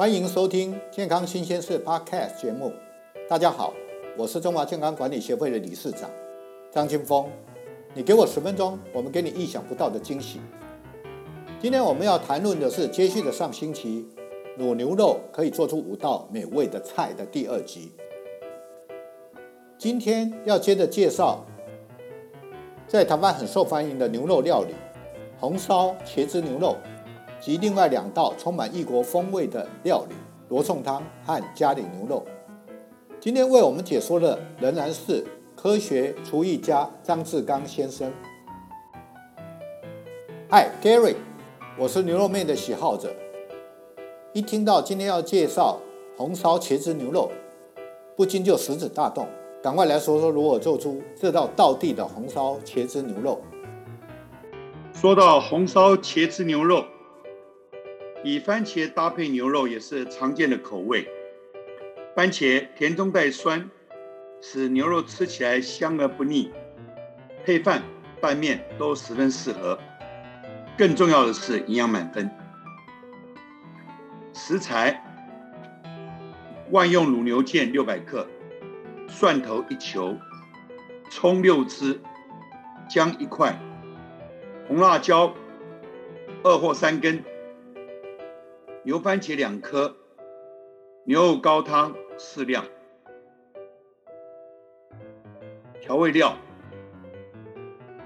欢迎收听健康新鲜事 Podcast 节目。大家好，我是中华健康管理协会的理事长张金峰。你给我十分钟，我们给你意想不到的惊喜。今天我们要谈论的是接续的上星期卤牛肉可以做出五道美味的菜的第二集。今天要接着介绍在台湾很受欢迎的牛肉料理红烧茄汁牛肉。及另外两道充满异国风味的料理罗宋汤和咖喱牛肉。今天为我们解说的仍然是科学厨艺家张志刚先生。嗨，Gary，我是牛肉面的喜好者。一听到今天要介绍红烧茄汁牛肉，不禁就食指大动，赶快来说说如何做出这道道地的红烧茄汁牛肉。说到红烧茄汁牛肉。以番茄搭配牛肉也是常见的口味。番茄甜中带酸，使牛肉吃起来香而不腻，配饭拌面都十分适合。更重要的是营养满分。食材：万用卤牛腱六百克，蒜头一球，葱六支，姜一块，红辣椒二或三根。牛番茄两颗，牛肉高汤适量。调味料：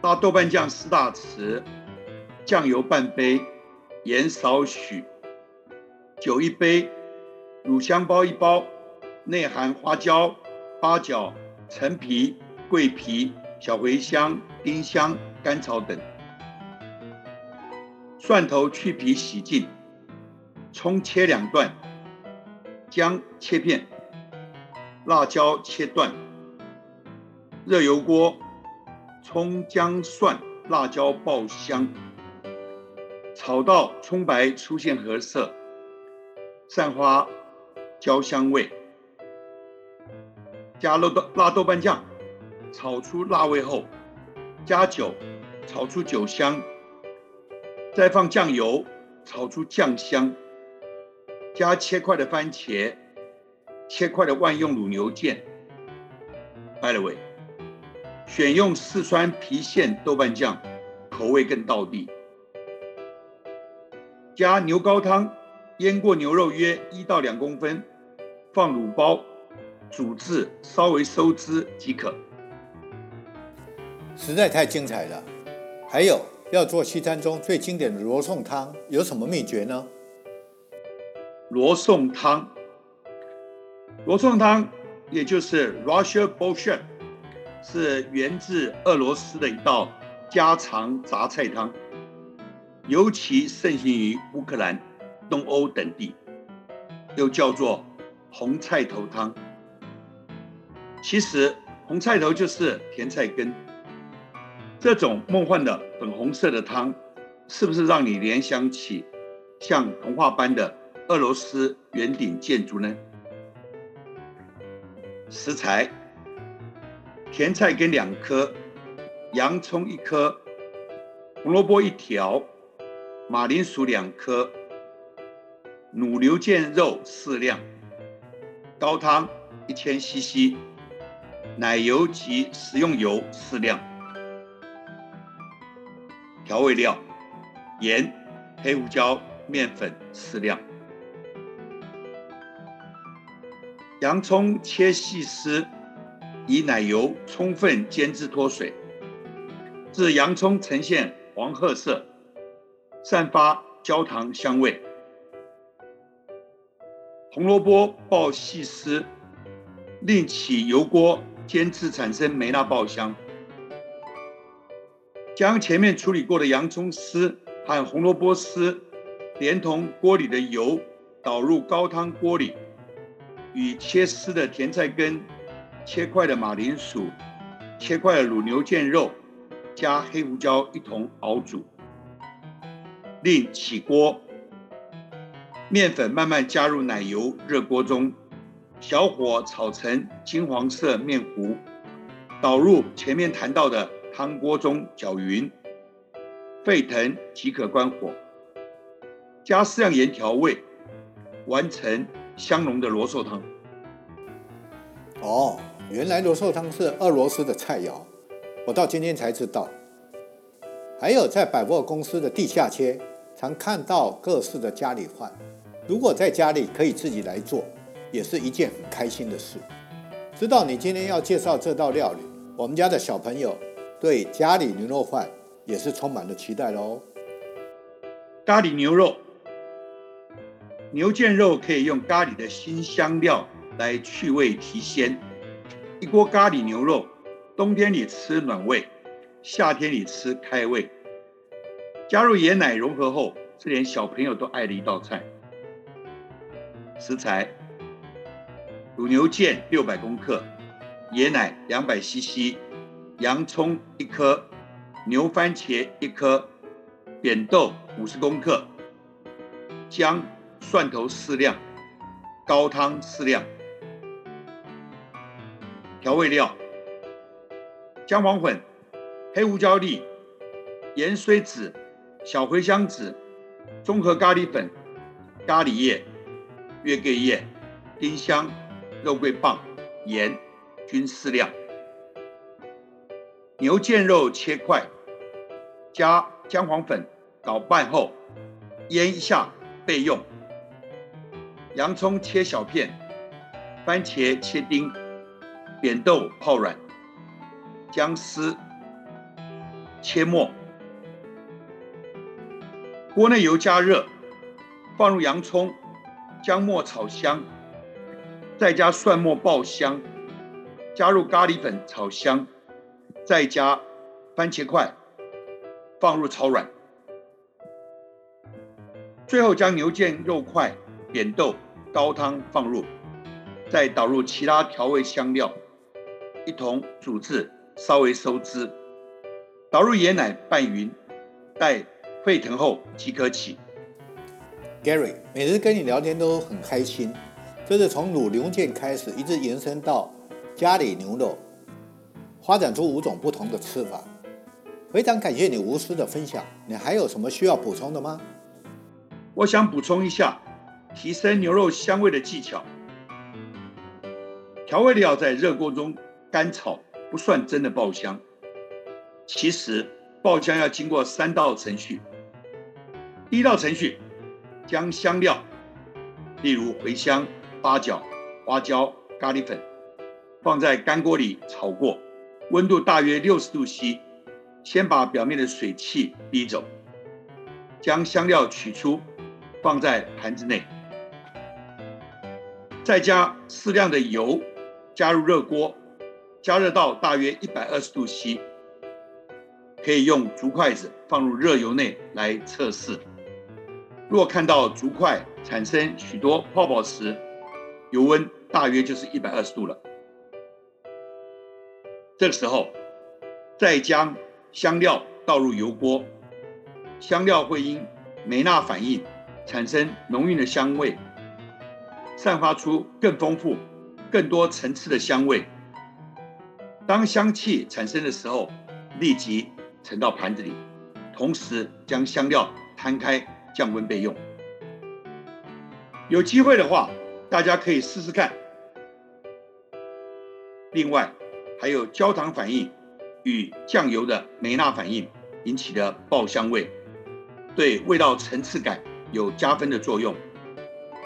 大豆瓣酱四大匙，酱油半杯，盐少许，酒一杯，乳香包一包，内含花椒、八角、陈皮、桂皮、小茴香、丁香、甘草等。蒜头去皮洗净。葱切两段，姜切片，辣椒切段。热油锅，葱姜蒜辣椒爆香，炒到葱白出现褐色，散发焦香味。加肉豆辣豆瓣酱，炒出辣味后，加酒，炒出酒香，再放酱油，炒出酱香。加切块的番茄，切块的万用卤牛腱。By the way，选用四川郫县豆瓣酱，口味更道地。加牛高汤，腌过牛肉约一到两公分，放卤包，煮至稍微收汁即可。实在太精彩了！还有要做西餐中最经典的罗宋汤，有什么秘诀呢？罗宋汤，罗宋汤也就是 Russian Borscht，是源自俄罗斯的一道家常杂菜汤，尤其盛行于乌克兰、东欧等地，又叫做红菜头汤。其实红菜头就是甜菜根，这种梦幻的粉红色的汤，是不是让你联想起像童话般的？俄罗斯圆顶建筑呢？食材：甜菜根两颗，洋葱一颗，红萝卜一条，马铃薯两颗，卤牛腱肉适量，高汤一千 CC，奶油及食用油适量。调味料：盐、黑胡椒、面粉适量。洋葱切细丝，以奶油充分煎至脱水，至洋葱呈现黄褐色，散发焦糖香味。红萝卜爆细丝，另起油锅煎至产生梅纳爆香。将前面处理过的洋葱丝和红萝卜丝，连同锅里的油倒入高汤锅里。与切丝的甜菜根、切块的马铃薯、切块的卤牛腱肉，加黑胡椒一同熬煮。另起锅，面粉慢慢加入奶油热锅中，小火炒成金黄色面糊，倒入前面谈到的汤锅中搅匀，沸腾即可关火。加适量盐调味，完成香浓的罗宋汤。哦，原来罗宋汤是俄罗斯的菜肴，我到今天才知道。还有在百货公司的地下街，常看到各式的家里饭。如果在家里可以自己来做，也是一件很开心的事。知道你今天要介绍这道料理，我们家的小朋友对咖喱牛肉饭也是充满了期待喽。咖喱牛肉，牛腱肉可以用咖喱的新香料来去味提鲜。一锅咖喱牛肉，冬天里吃暖胃，夏天里吃开胃。加入椰奶融合后，是连小朋友都爱的一道菜。食材：卤牛腱六百公克，椰奶两百 CC，洋葱一颗，牛番茄一颗，扁豆五十公克，姜、蒜头适量，高汤适量。调味料：姜黄粉、黑胡椒粒、盐水籽、小茴香籽、综合咖喱粉、咖喱叶。月桂叶、丁香、肉桂棒、盐均适量。牛腱肉切块，加姜黄粉捣拌后腌一下备用。洋葱切小片，番茄切丁，扁豆泡软，姜丝切末。锅内油加热，放入洋葱。姜末炒香，再加蒜末爆香，加入咖喱粉炒香，再加番茄块，放入炒软，最后将牛腱肉块、扁豆、高汤放入，再倒入其他调味香料，一同煮至稍微收汁，倒入椰奶拌匀，待沸腾后即可起。Gary，每次跟你聊天都很开心。这是从卤牛腱开始，一直延伸到家里牛肉，发展出五种不同的吃法。非常感谢你无私的分享。你还有什么需要补充的吗？我想补充一下，提升牛肉香味的技巧。调味料在热锅中干炒，不算真的爆香。其实爆香要经过三道程序。第一道程序。将香料，例如茴香、八角、花椒、咖喱粉，放在干锅里炒过，温度大约六十度 C，先把表面的水汽逼走，将香料取出，放在盘子内，再加适量的油，加入热锅，加热到大约一百二十度 C，可以用竹筷子放入热油内来测试。若看到竹筷产生许多泡泡时，油温大约就是一百二十度了。这个时候，再将香料倒入油锅，香料会因梅纳反应产生浓郁的香味，散发出更丰富、更多层次的香味。当香气产生的时候，立即盛到盘子里，同时将香料摊开。降温备用。有机会的话，大家可以试试看。另外，还有焦糖反应与酱油的梅纳反应引起的爆香味，对味道层次感有加分的作用。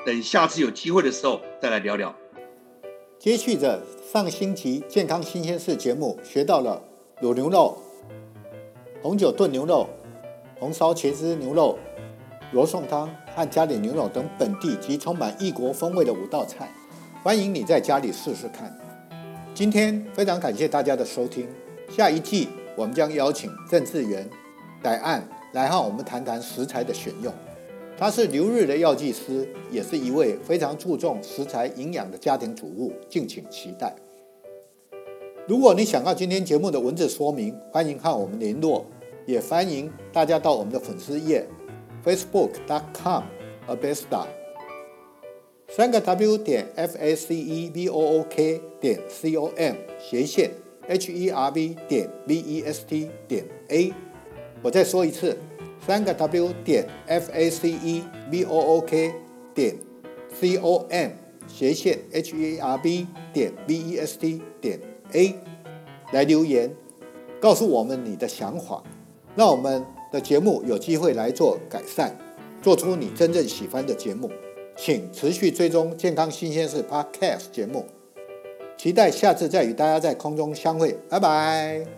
等下次有机会的时候再来聊聊。接续着上星期健康新鲜事节目，学到了卤牛肉、红酒炖牛肉、红烧茄汁牛肉。罗宋汤和咖喱牛肉等本地及充满异国风味的五道菜，欢迎你在家里试试看。今天非常感谢大家的收听，下一季我们将邀请郑志源、戴案来和我们谈谈食材的选用。他是留日的药剂师，也是一位非常注重食材营养的家庭主妇，敬请期待。如果你想要今天节目的文字说明，欢迎和我们联络，也欢迎大家到我们的粉丝页。facebook.com/abesta，三个 w 点 f a c e v o o k 点 c o m 斜线 h e r v 点 v e s t 点 a。我再说一次，三个 w 点 f a c e v o o k 点 c o m 斜线 h e r b 点 v e s t 点 a 来留言，告诉我们你的想法，让我们的节目有机会来做改善，做出你真正喜欢的节目。请持续追踪健康新鲜事 Podcast 节目，期待下次再与大家在空中相会，拜拜。